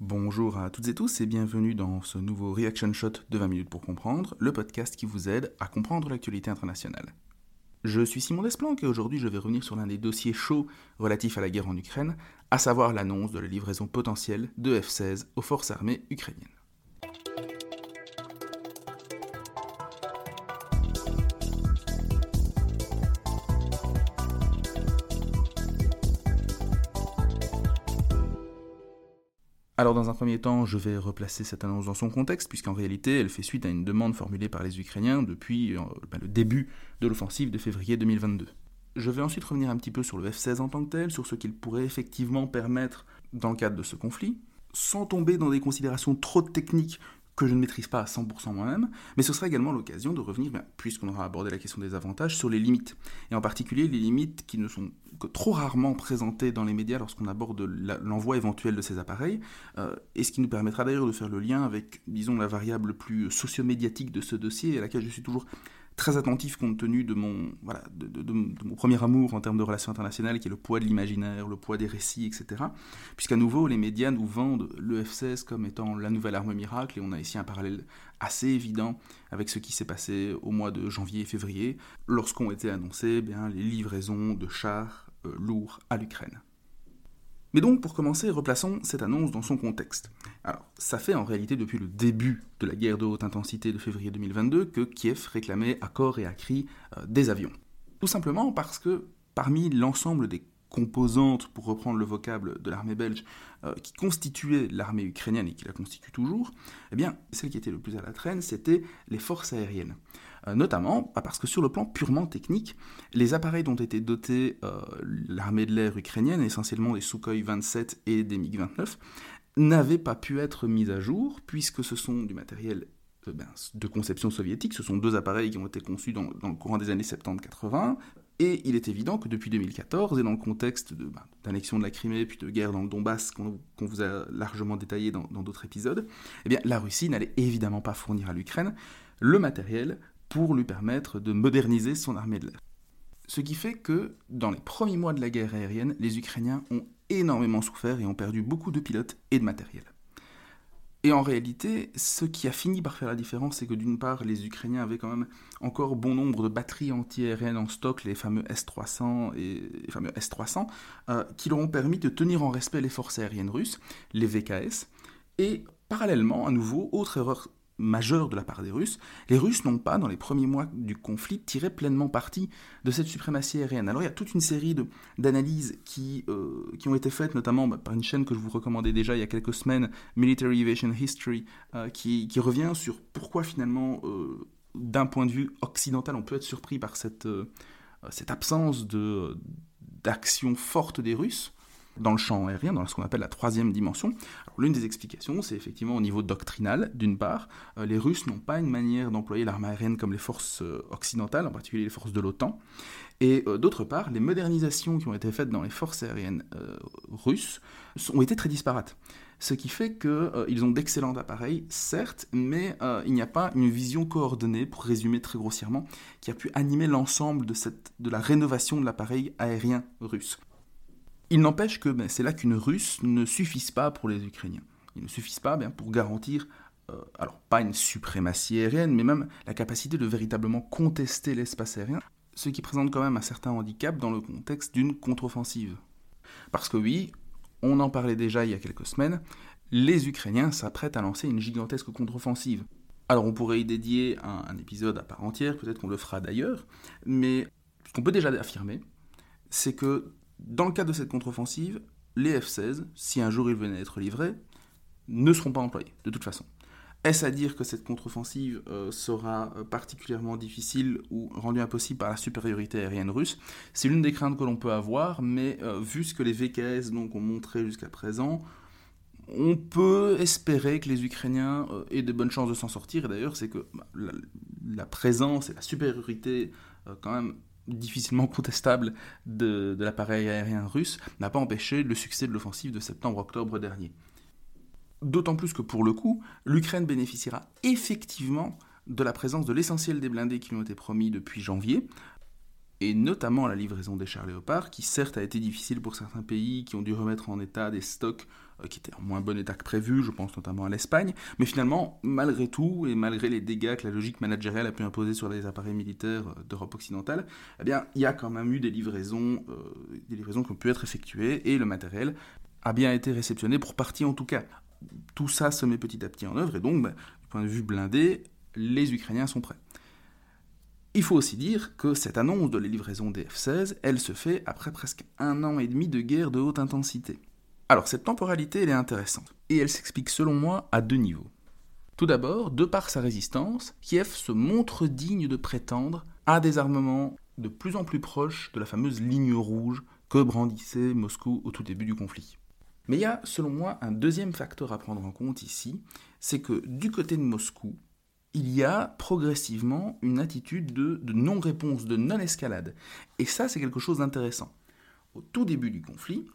Bonjour à toutes et tous et bienvenue dans ce nouveau Reaction Shot de 20 minutes pour comprendre, le podcast qui vous aide à comprendre l'actualité internationale. Je suis Simon Desplanques et aujourd'hui je vais revenir sur l'un des dossiers chauds relatifs à la guerre en Ukraine, à savoir l'annonce de la livraison potentielle de F-16 aux forces armées ukrainiennes. Un premier temps, je vais replacer cette annonce dans son contexte, puisqu'en réalité, elle fait suite à une demande formulée par les Ukrainiens depuis euh, ben, le début de l'offensive de février 2022. Je vais ensuite revenir un petit peu sur le F-16 en tant que tel, sur ce qu'il pourrait effectivement permettre dans le cadre de ce conflit, sans tomber dans des considérations trop techniques que je ne maîtrise pas à 100% moi-même, mais ce sera également l'occasion de revenir, ben, puisqu'on aura abordé la question des avantages, sur les limites, et en particulier les limites qui ne sont que trop rarement présentées dans les médias lorsqu'on aborde l'envoi éventuel de ces appareils, euh, et ce qui nous permettra d'ailleurs de faire le lien avec, disons, la variable plus sociomédiatique de ce dossier, à laquelle je suis toujours très attentif compte tenu de mon, voilà, de, mon premier amour en termes de relations internationales, qui est le poids de l'imaginaire, le poids des récits, etc. Puisqu'à nouveau, les médias nous vendent le F-16 comme étant la nouvelle arme miracle, et on a ici un parallèle assez évident avec ce qui s'est passé au mois de janvier et février, lorsqu'ont été annoncées eh bien, les livraisons de chars euh, lourds à l'Ukraine. Mais donc, pour commencer, replaçons cette annonce dans son contexte. Alors, ça fait en réalité depuis le début de la guerre de haute intensité de février 2022 que Kiev réclamait à corps et à cri euh, des avions. Tout simplement parce que parmi l'ensemble des composantes, pour reprendre le vocable de l'armée belge, euh, qui constituait l'armée ukrainienne et qui la constitue toujours, eh bien, celle qui était le plus à la traîne, c'était les forces aériennes. Euh, notamment bah, parce que sur le plan purement technique, les appareils dont était dotée euh, l'armée de l'air ukrainienne, essentiellement des Sukhoi 27 et des MiG-29, n'avaient pas pu être mis à jour, puisque ce sont du matériel ben, de conception soviétique, ce sont deux appareils qui ont été conçus dans, dans le courant des années 70-80, et il est évident que depuis 2014, et dans le contexte ben, d'annexion de, la Crimée, puis de guerre dans le Donbass, qu'on vous a largement détaillé dans d'autres épisodes, eh la Russie n'allait évidemment pas fournir à l'Ukraine le matériel pour lui permettre de moderniser son armée de l'air. Ce qui fait que, dans les premiers mois de la guerre aérienne, les Ukrainiens ont énormément souffert et ont perdu beaucoup de pilotes et de matériel. Et en réalité, ce qui a fini par faire la différence, c'est que d'une part, les Ukrainiens avaient quand même encore bon nombre de batteries anti-aériennes en stock, les fameux S-300 et les fameux S-300, euh, qui leur ont permis de tenir en respect les forces aériennes russes, les VKS. Et parallèlement, à nouveau, autre erreur majeur de la part des Russes, les Russes n'ont pas, dans les premiers mois du conflit, tiré pleinement parti de cette suprématie aérienne. Alors il y a toute une série d'analyses qui, euh, qui ont été faites, notamment bah, par une chaîne que je vous recommandais déjà il y a quelques semaines, Military Aviation History, euh, qui, qui, revient sur pourquoi finalement, euh, d'un point de vue occidental, on peut être surpris par cette, cette absence d'action forte des Russes dans le champ aérien, dans ce qu'on appelle la troisième dimension. L'une des explications, c'est effectivement au niveau doctrinal, d'une part, euh, les Russes n'ont pas une manière d'employer l'arme aérienne comme les forces euh, occidentales, en particulier les forces de l'OTAN, et euh, d'autre part, les modernisations qui ont été faites dans les forces aériennes russes ont été très disparates. Ce qui fait qu'ils ont d'excellents appareils, certes, mais il n'y a pas une vision coordonnée, pour résumer très grossièrement, qui a pu animer l'ensemble de, de la rénovation de l'appareil aérien russe. Il n'empêche que ben, c'est là qu'une Russe ne suffise pas pour les Ukrainiens. Il ne suffise pas bien, pour garantir, euh, alors pas une suprématie aérienne, mais même la capacité de véritablement contester l'espace aérien, ce qui présente quand même un certain handicap dans le contexte d'une contre-offensive. Parce que oui, on en parlait déjà il y a quelques semaines, les Ukrainiens s'apprêtent à lancer une gigantesque contre-offensive. Alors on pourrait y dédier un épisode à part entière, peut-être qu'on le fera d'ailleurs, mais ce qu'on peut déjà affirmer, c'est que dans le cadre de cette contre-offensive, les F-16, si un jour ils venaient à être livrés, ne seront pas employés, de toute façon. Est-ce à dire que cette contre-offensive euh, sera euh, particulièrement difficile ou rendue impossible par la supériorité aérienne russe? C'est l'une des craintes que l'on peut avoir, mais euh, vu ce que les VKS donc, ont montré jusqu'à présent, on peut espérer que les Ukrainiens aient de bonnes chances de s'en sortir. Et d'ailleurs, c'est que bah, la, la, présence et la supériorité quand même difficilement contestable de, l'appareil aérien russe n'a pas empêché le succès de l'offensive de septembre-octobre dernier. D'autant plus que pour le coup, l'Ukraine bénéficiera effectivement de la présence de l'essentiel des blindés qui lui ont été promis depuis janvier, et notamment la livraison des chars léopards, qui certes a été difficile pour certains pays qui ont dû remettre en état des stocks qui était en moins bon état que prévu, je pense notamment à l'Espagne, mais finalement, malgré tout, et malgré les dégâts que la logique managériale a pu imposer sur les appareils militaires euh, d'Europe occidentale, eh bien, il y a quand même eu des livraisons, des livraisons qui ont pu être effectuées, et le matériel a bien été réceptionné pour partie en tout cas. Tout ça se met petit à petit en œuvre, et donc, bah, du point de vue blindé, les Ukrainiens sont prêts. Il faut aussi dire que cette annonce de la livraison des F-16, elle se fait après presque un an et demi de guerre de haute intensité. Alors cette temporalité, elle est intéressante, et elle s'explique selon moi à deux niveaux. Tout d'abord, de par sa résistance, Kiev se montre digne de prétendre à des armements de plus en plus proches de la fameuse ligne rouge que brandissait Moscou au tout début du conflit. Mais il y a, selon moi, un deuxième facteur à prendre en compte ici, c'est que du côté de Moscou, il y a progressivement une attitude de, non-réponse, de non-escalade. Et ça, c'est quelque chose d'intéressant. Au tout début du conflit,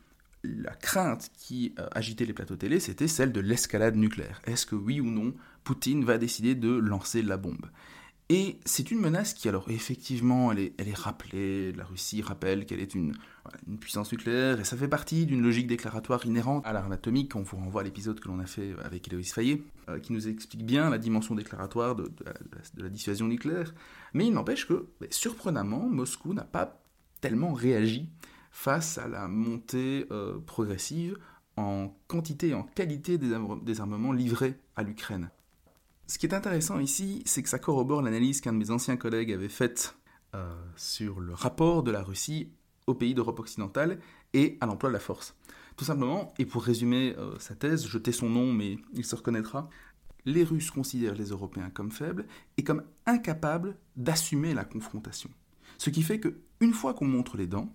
la crainte qui euh, agitait les plateaux télé, c'était celle de l'escalade nucléaire. Est-ce que oui ou non, Poutine va décider de lancer la bombe? Et c'est une menace qui, alors effectivement, elle est, rappelée, la Russie rappelle qu'elle est une, puissance nucléaire, et ça fait partie d'une logique déclaratoire inhérente à l'arme atomique, on vous renvoie à l'épisode que l'on a fait avec Héloïse Fayet, euh, qui nous explique bien la dimension déclaratoire de, la, dissuasion nucléaire. Mais il n'empêche que, surprenamment, Moscou n'a pas tellement réagi face à la montée euh, progressive en quantité et en qualité des armements livrés à l'Ukraine. Ce qui est intéressant ici, c'est que ça corrobore l'analyse qu'un de mes anciens collègues avait faite euh, sur le rapport de la Russie aux pays d'Europe occidentale et à l'emploi de la force. Tout simplement, et pour résumer euh, sa thèse, je tais son nom mais il se reconnaîtra, les Russes considèrent les Européens comme faibles et comme incapables d'assumer la confrontation. Ce qui fait que une fois qu'on montre les dents,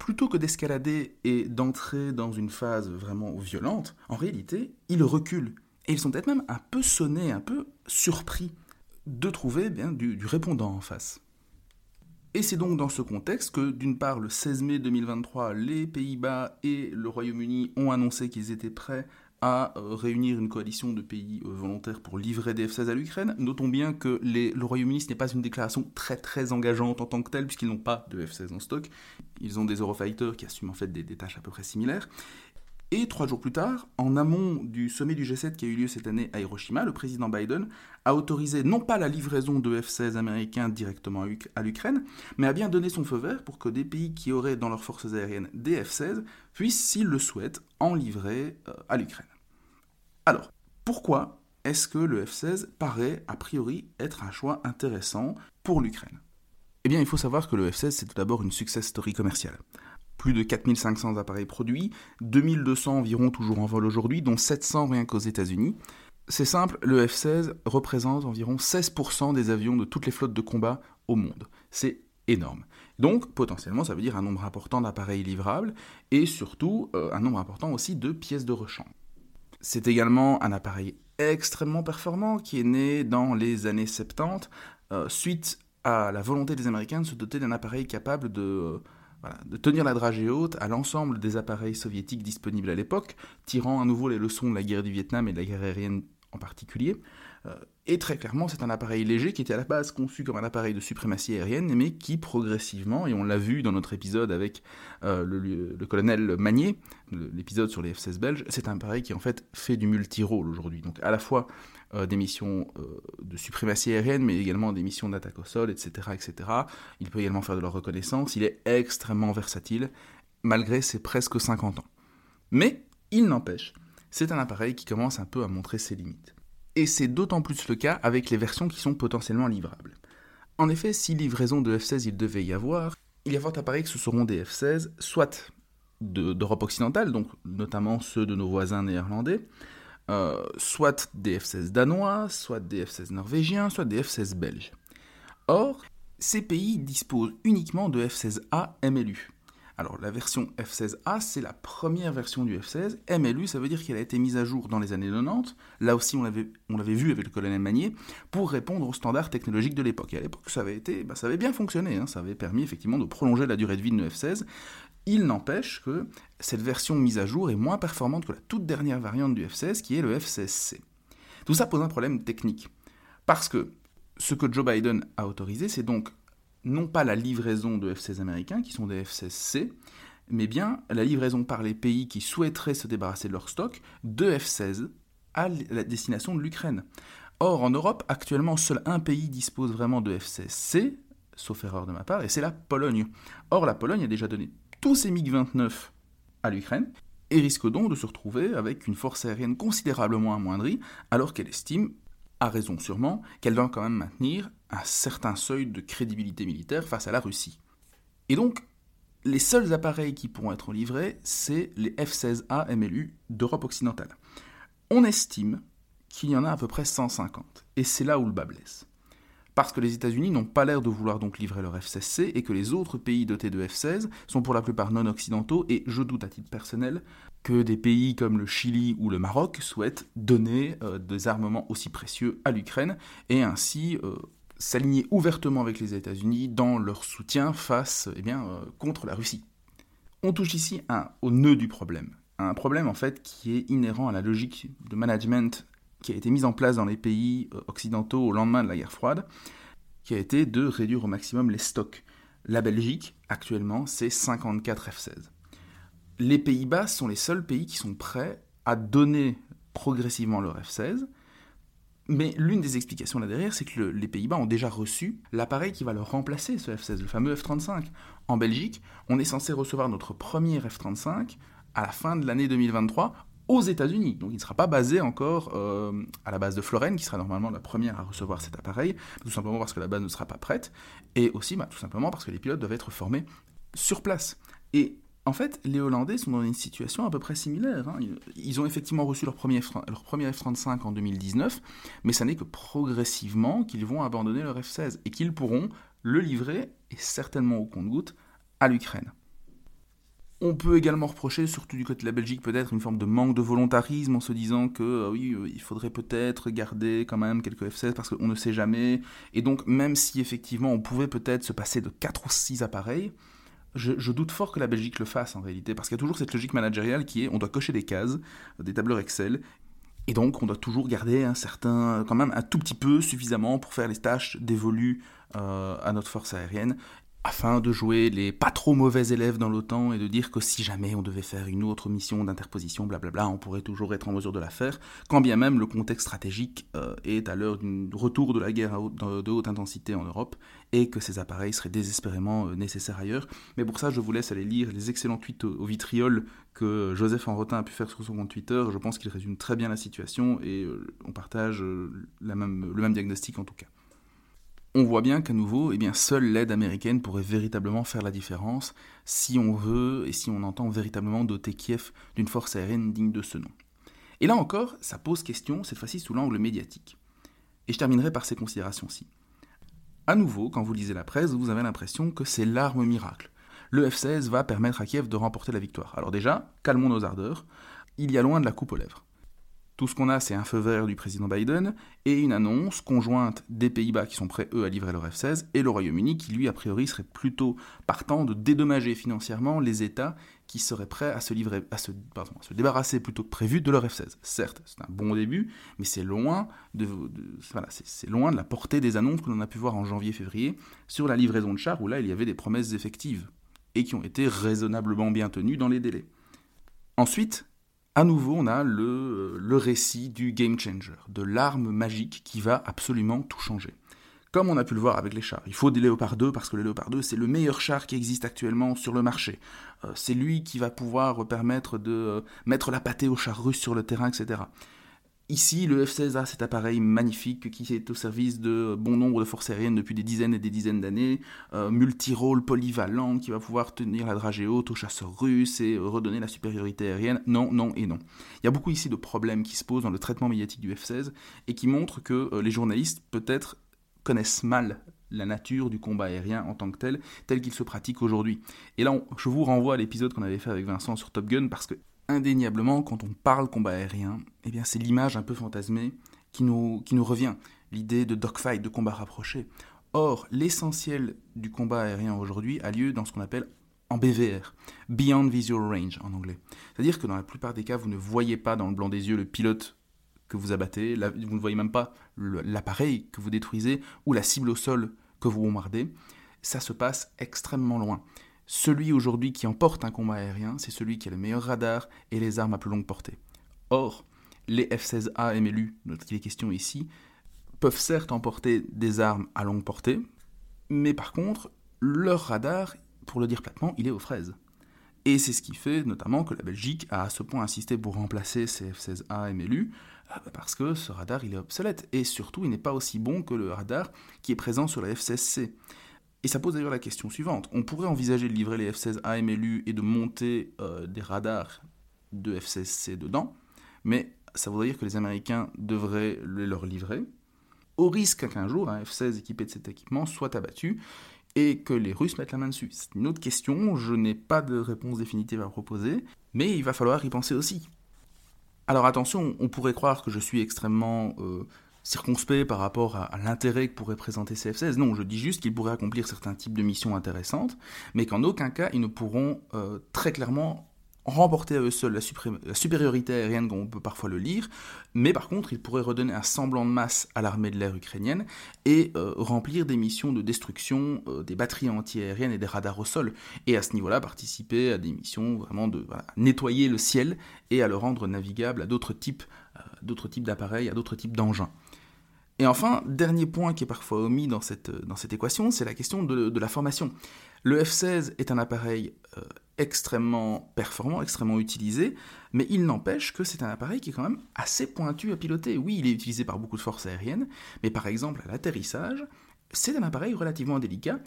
plutôt que d'escalader et d'entrer dans une phase vraiment violente, en réalité, ils reculent et ils sont peut-être même un peu sonnés, un peu surpris de trouver eh bien du, répondant en face. Et c'est donc dans ce contexte que, d'une part, le 16 mai 2023, les Pays-Bas et le Royaume-Uni ont annoncé qu'ils étaient prêts à euh, réunir une coalition de pays euh, volontaires pour livrer des F-16 à l'Ukraine. Notons bien que le Royaume-Uni, ce n'est pas une déclaration très très engageante en tant que telle, puisqu'ils n'ont pas de F-16 en stock. Ils ont des Eurofighters qui assument en fait des tâches à peu près similaires. Et trois jours plus tard, en amont du sommet du G7 qui a eu lieu cette année à Hiroshima, le président Biden a autorisé non pas la livraison de F-16 américains directement à l'Ukraine, mais a bien donné son feu vert pour que des pays qui auraient dans leurs forces aériennes des F-16 puissent, s'ils le souhaitent, en livrer euh, à l'Ukraine. Alors, pourquoi est-ce que le F-16 paraît a priori être un choix intéressant pour l'Ukraine? Eh bien, il faut savoir que le F-16, c'est tout d'abord une success story commerciale plus de 4500 appareils produits, 2200 environ toujours en vol aujourd'hui, dont 700 rien qu'aux États-Unis. C'est simple, le F-16 représente environ 16% des avions de toutes les flottes de combat au monde. C'est énorme. Donc, potentiellement, ça veut dire un nombre important d'appareils livrables et surtout euh, un nombre important aussi de pièces de rechange. C'est également un appareil extrêmement performant qui est né dans les années 70 euh, suite à la volonté des Américains de se doter d'un appareil capable de euh, de tenir la dragée haute à l'ensemble des appareils soviétiques disponibles à l'époque, tirant à nouveau les leçons de la guerre du Vietnam et de la guerre aérienne en particulier. Euh, et très clairement, c'est un appareil léger qui était à la base conçu comme un appareil de suprématie aérienne, mais qui progressivement, et on l'a vu dans notre épisode avec euh, le, colonel Magnier, l'épisode sur les F-16 belges, c'est un appareil qui en fait fait du multi-rôle aujourd'hui. Donc à la fois euh, des missions de suprématie aérienne, mais également des missions d'attaque au sol, etc., etc. Il peut également faire de la reconnaissance. Il est extrêmement versatile, malgré ses presque 50 ans. Mais, il n'empêche, c'est un appareil qui commence un peu à montrer ses limites et c'est d'autant plus le cas avec les versions qui sont potentiellement livrables. En effet, si livraison de F-16 il devait y avoir, il y a fort à parier que ce seront des F-16, soit d'Europe occidentale, donc notamment ceux de nos voisins néerlandais, euh, soit des F-16 danois, soit des F-16 norvégiens, soit des F-16 belges. Or, ces pays disposent uniquement de F-16A MLU, alors la version F16A, c'est la première version du F16. MLU, ça veut dire qu'elle a été mise à jour dans les années 90. Là aussi, on l'avait, vu avec le colonel Magnier, pour répondre aux standards technologiques de l'époque. Et à l'époque, ça avait, bah, ça avait bien fonctionné. Hein. Ça avait permis effectivement de prolonger la durée de vie de F16. Il n'empêche que cette version mise à jour est moins performante que la toute dernière variante du F16, qui est le F16C. Tout ça pose un problème technique. Parce que ce que Joe Biden a autorisé, c'est donc non pas la livraison de F-16 américains, qui sont des F-16C, mais bien la livraison par les pays qui souhaiteraient se débarrasser de leur stock de F-16 à la destination de l'Ukraine. Or, en Europe, actuellement, seul un pays dispose vraiment de F-16C, sauf erreur de ma part, et c'est la Pologne. Or, la Pologne a déjà donné tous ses MiG-29 à l'Ukraine, et risque donc de se retrouver avec une force aérienne considérablement amoindrie, alors qu'elle estime, à raison sûrement, qu'elle doit quand même maintenir un certain seuil de crédibilité militaire face à la Russie. Et donc, les seuls appareils qui pourront être livrés, c'est les F-16A MLU d'Europe occidentale. On estime qu'il y en a à peu près 150, et c'est là où le bas blesse parce que les États-Unis n'ont pas l'air de vouloir donc livrer leur F-16C et que les autres pays dotés de F-16 sont pour la plupart non occidentaux et je doute à titre personnel que des pays comme le Chili ou le Maroc souhaitent donner euh, des armements aussi précieux à l'Ukraine et ainsi euh, s'aligner ouvertement avec les États-Unis dans leur soutien face eh bien, euh, contre la Russie. On touche ici au nœud du problème. Un problème en fait qui est inhérent à la logique de management qui a été mise en place dans les pays euh, occidentaux au lendemain de la guerre froide, qui a été de réduire au maximum les stocks. La Belgique, actuellement, c'est 54 F-16. Les Pays-Bas sont les seuls pays qui sont prêts à donner progressivement leur F-16, mais l'une des explications là derrière, c'est que les Pays-Bas ont déjà reçu l'appareil qui va leur remplacer ce F-16, le fameux F-35. En Belgique, on est censé recevoir notre premier F-35 à la fin de l'année 2023 aux États-Unis. Donc il ne sera pas basé encore euh, à la base de Florène, qui sera normalement la première à recevoir cet appareil, tout simplement parce que la base ne sera pas prête, et aussi bah, tout simplement parce que les pilotes doivent être formés sur place. Et en fait, les Hollandais sont dans une situation à peu près similaire. Hein. Ils ont effectivement reçu leur premier, leur premier F-35 en 2019, mais ça n'est que progressivement qu'ils vont abandonner leur F-16 et qu'ils pourront le livrer, et certainement au compte-goutte, à l'Ukraine. On peut également reprocher, surtout du côté de la Belgique, peut-être une forme de manque de volontarisme en se disant que euh, oui, euh, il faudrait peut-être garder quand même quelques F-16 parce qu'on ne sait jamais. Et donc, même si effectivement on pouvait peut-être se passer de 4 ou 6 appareils, je, doute fort que la Belgique le fasse en réalité, parce qu'il y a toujours cette logique managériale qui est on doit cocher des cases, euh, des tableurs Excel, et donc on doit toujours garder un certain, quand même un tout petit peu suffisamment pour faire les tâches dévolues à notre force aérienne afin de jouer les pas trop mauvais élèves dans l'OTAN et de dire que si jamais on devait faire une autre mission d'interposition, blablabla, on pourrait toujours être en mesure de la faire, quand bien même le contexte stratégique euh, est à l'heure du retour de la guerre de haute intensité en Europe et que ces appareils seraient désespérément euh, nécessaires ailleurs. Mais pour ça, je vous laisse aller lire les excellents tweets au, vitriol que Joseph Enrotin a pu faire sur son compte Twitter. Je pense qu'il résume très bien la situation et euh, on partage le même diagnostic en tout cas on voit bien qu'à nouveau, eh bien, seule l'aide américaine pourrait véritablement faire la différence si on veut et si on entend véritablement doter Kiev d'une force aérienne digne de ce nom. Et là encore, ça pose question, cette fois-ci sous l'angle médiatique. Et je terminerai par ces considérations-ci. À nouveau, quand vous lisez la presse, vous avez l'impression que c'est l'arme miracle. Le F-16 va permettre à Kiev de remporter la victoire. Alors déjà, calmons nos ardeurs, il y a loin de la coupe aux lèvres. Tout ce qu'on a, c'est un feu vert du président Biden et une annonce conjointe des Pays-Bas qui sont prêts, eux, à livrer leur F-16 et le Royaume-Uni qui, lui, a priori, serait plutôt partant de dédommager financièrement les États qui seraient prêts à se, livrer, à se, se débarrasser plutôt que prévu de leur F-16. Certes, c'est un bon début, mais c'est loin de, c'est loin de la portée des annonces que l'on a pu voir en janvier-février sur la livraison de chars où là, il y avait des promesses effectives et qui ont été raisonnablement bien tenues dans les délais. Ensuite, à nouveau, on a le, récit du game changer, de l'arme magique qui va absolument tout changer. Comme on a pu le voir avec les chars, il faut des Léopard 2 parce que le Léopard 2 c'est le meilleur char qui existe actuellement sur le marché. Euh, c'est lui qui va pouvoir permettre de euh, mettre la pâtée aux chars russes sur le terrain, etc. Ici, le F-16 a cet appareil magnifique qui est au service de bon nombre de forces aériennes depuis des dizaines et des dizaines d'années, euh, multi-rôle polyvalent, qui va pouvoir tenir la dragée haute aux chasseurs russes et redonner la supériorité aérienne. Non, non et non. Il y a beaucoup ici de problèmes qui se posent dans le traitement médiatique du F-16 et qui montrent que euh, les journalistes peut-être connaissent mal la nature du combat aérien en tant que tel, tel qu'il se pratique aujourd'hui. Et là, je vous renvoie à l'épisode qu'on avait fait avec Vincent sur Top Gun, parce que indéniablement, quand on parle combat aérien, eh bien, c'est l'image un peu fantasmée qui nous, qui nous revient, l'idée de dogfight, de combat rapproché. Or, l'essentiel du combat aérien aujourd'hui a lieu dans ce qu'on appelle en BVR, Beyond Visual Range en anglais. C'est-à-dire que dans la plupart des cas, vous ne voyez pas dans le blanc des yeux le pilote que vous abattez, vous ne voyez même pas l'appareil que vous détruisez ou la cible au sol que vous bombardez. Ça se passe extrêmement loin celui aujourd'hui qui emporte un combat aérien, c'est celui qui a le meilleur radar et les armes à plus longue portée. Or, les F-16A MLU, dont il est question ici, peuvent certes emporter des armes à longue portée, mais par contre, leur radar, pour le dire platement, il est aux fraises. Et c'est ce qui fait notamment que la Belgique a à ce point insisté pour remplacer ces F-16A MLU, euh, parce que ce radar il est obsolète, et surtout il n'est pas aussi bon que le radar qui est présent sur la F-16C. Et ça pose d'ailleurs la question suivante. On pourrait envisager de livrer les F-16 AMLU et de monter euh, des radars de F-16C dedans, mais ça voudrait dire que les Américains devraient les leur livrer, au risque qu'un jour un F-16 équipé de cet équipement soit abattu et que les Russes mettent la main dessus. C'est une autre question, je n'ai pas de réponse définitive à proposer, mais il va falloir y penser aussi. Alors attention, on pourrait croire que je suis extrêmement euh, circonspect par rapport à, l'intérêt que pourrait présenter CF16. Non, je dis juste qu'ils pourraient accomplir certains types de missions intéressantes, mais qu'en aucun cas ils ne pourront euh, très clairement remporter à eux seuls la, supériorité aérienne comme on peut parfois le lire, mais par contre ils pourraient redonner un semblant de masse à l'armée de l'air ukrainienne et euh, remplir des missions de destruction euh, des batteries anti-aériennes et des radars au sol, et à ce niveau-là participer à des missions vraiment de nettoyer le ciel et à le rendre navigable à d'autres types, d'autres types d'appareils, à d'autres types d'engins. Et enfin, dernier point qui est parfois omis dans cette, cette équation, c'est la question de, la formation. Le F-16 est un appareil euh, extrêmement performant, extrêmement utilisé, mais il n'empêche que c'est un appareil qui est quand même assez pointu à piloter. Oui, il est utilisé par beaucoup de forces aériennes, mais par exemple à l'atterrissage, c'est un appareil relativement délicat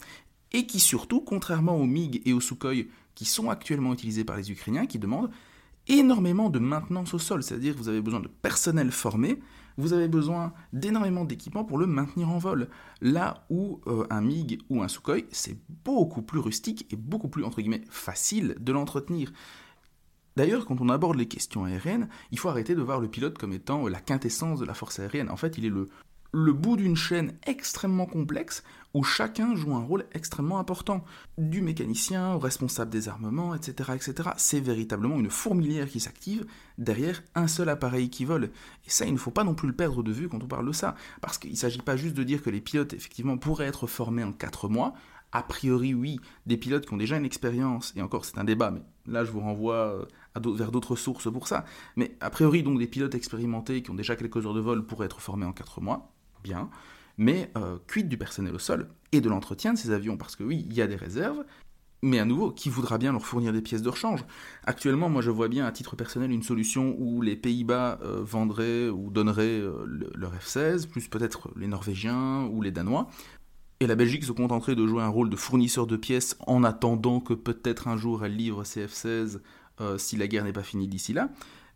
et qui surtout, contrairement aux MiG et aux Sukhoi qui sont actuellement utilisés par les Ukrainiens, qui demandent énormément de maintenance au sol, c'est-à-dire que vous avez besoin de personnel formé, vous avez besoin d'énormément d'équipements pour le maintenir en vol. Là où euh, un MiG ou un Sukhoi, c'est beaucoup plus rustique et beaucoup plus, entre guillemets, facile de l'entretenir. D'ailleurs, quand on aborde les questions aériennes, il faut arrêter de voir le pilote comme étant la quintessence de la force aérienne. En fait, il est le, le bout d'une chaîne extrêmement complexe où chacun joue un rôle extrêmement important. Du mécanicien au responsable des armements, etc. etc. C'est véritablement une fourmilière qui s'active derrière un seul appareil qui vole. Et ça, il ne faut pas non plus le perdre de vue quand on parle de ça. Parce qu'il ne s'agit pas juste de dire que les pilotes, effectivement, pourraient être formés en 4 mois. A priori, oui, des pilotes qui ont déjà une expérience, et encore c'est un débat, mais là je vous renvoie euh, vers d'autres sources pour ça. Mais a priori, donc des pilotes expérimentés qui ont déjà quelques heures de vol pourraient être formés en 4 mois mais euh, du personnel au sol et de l'entretien de ces avions Parce que oui, il y a des réserves, mais à nouveau, qui voudra bien leur fournir des pièces de rechange? Actuellement, moi je vois bien à titre personnel une solution où les Pays-Bas euh, vendraient ou donneraient euh, leur F-16, plus peut-être les Norvégiens ou les Danois, et la Belgique se contenterait de jouer un rôle de fournisseur de pièces en attendant que peut-être un jour elle livre ses F-16 si la guerre n'est pas finie d'ici là.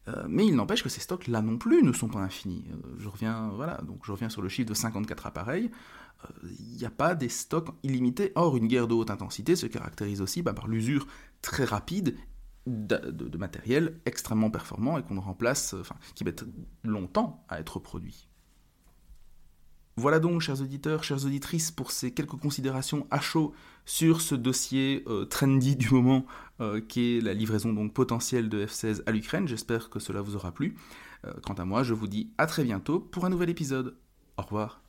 Euh, mais il n'empêche que ces stocks là non plus ne sont pas infinis. Euh, je reviens, sur le chiffre de 54 appareils. Euh, il n'y a pas des stocks illimités. Or, une guerre de haute intensité se caractérise aussi bah, par l'usure très rapide de, matériel extrêmement performant et qu'on remplace, enfin, qui met longtemps à être produit. Voilà donc, chers auditeurs, chères auditrices, pour ces quelques considérations à chaud sur ce dossier euh, trendy du moment, euh, qui est la livraison donc potentielle de F-16 à l'Ukraine. J'espère que cela vous aura plu. Euh, quant à moi, je vous dis à très bientôt pour un nouvel épisode. Au revoir.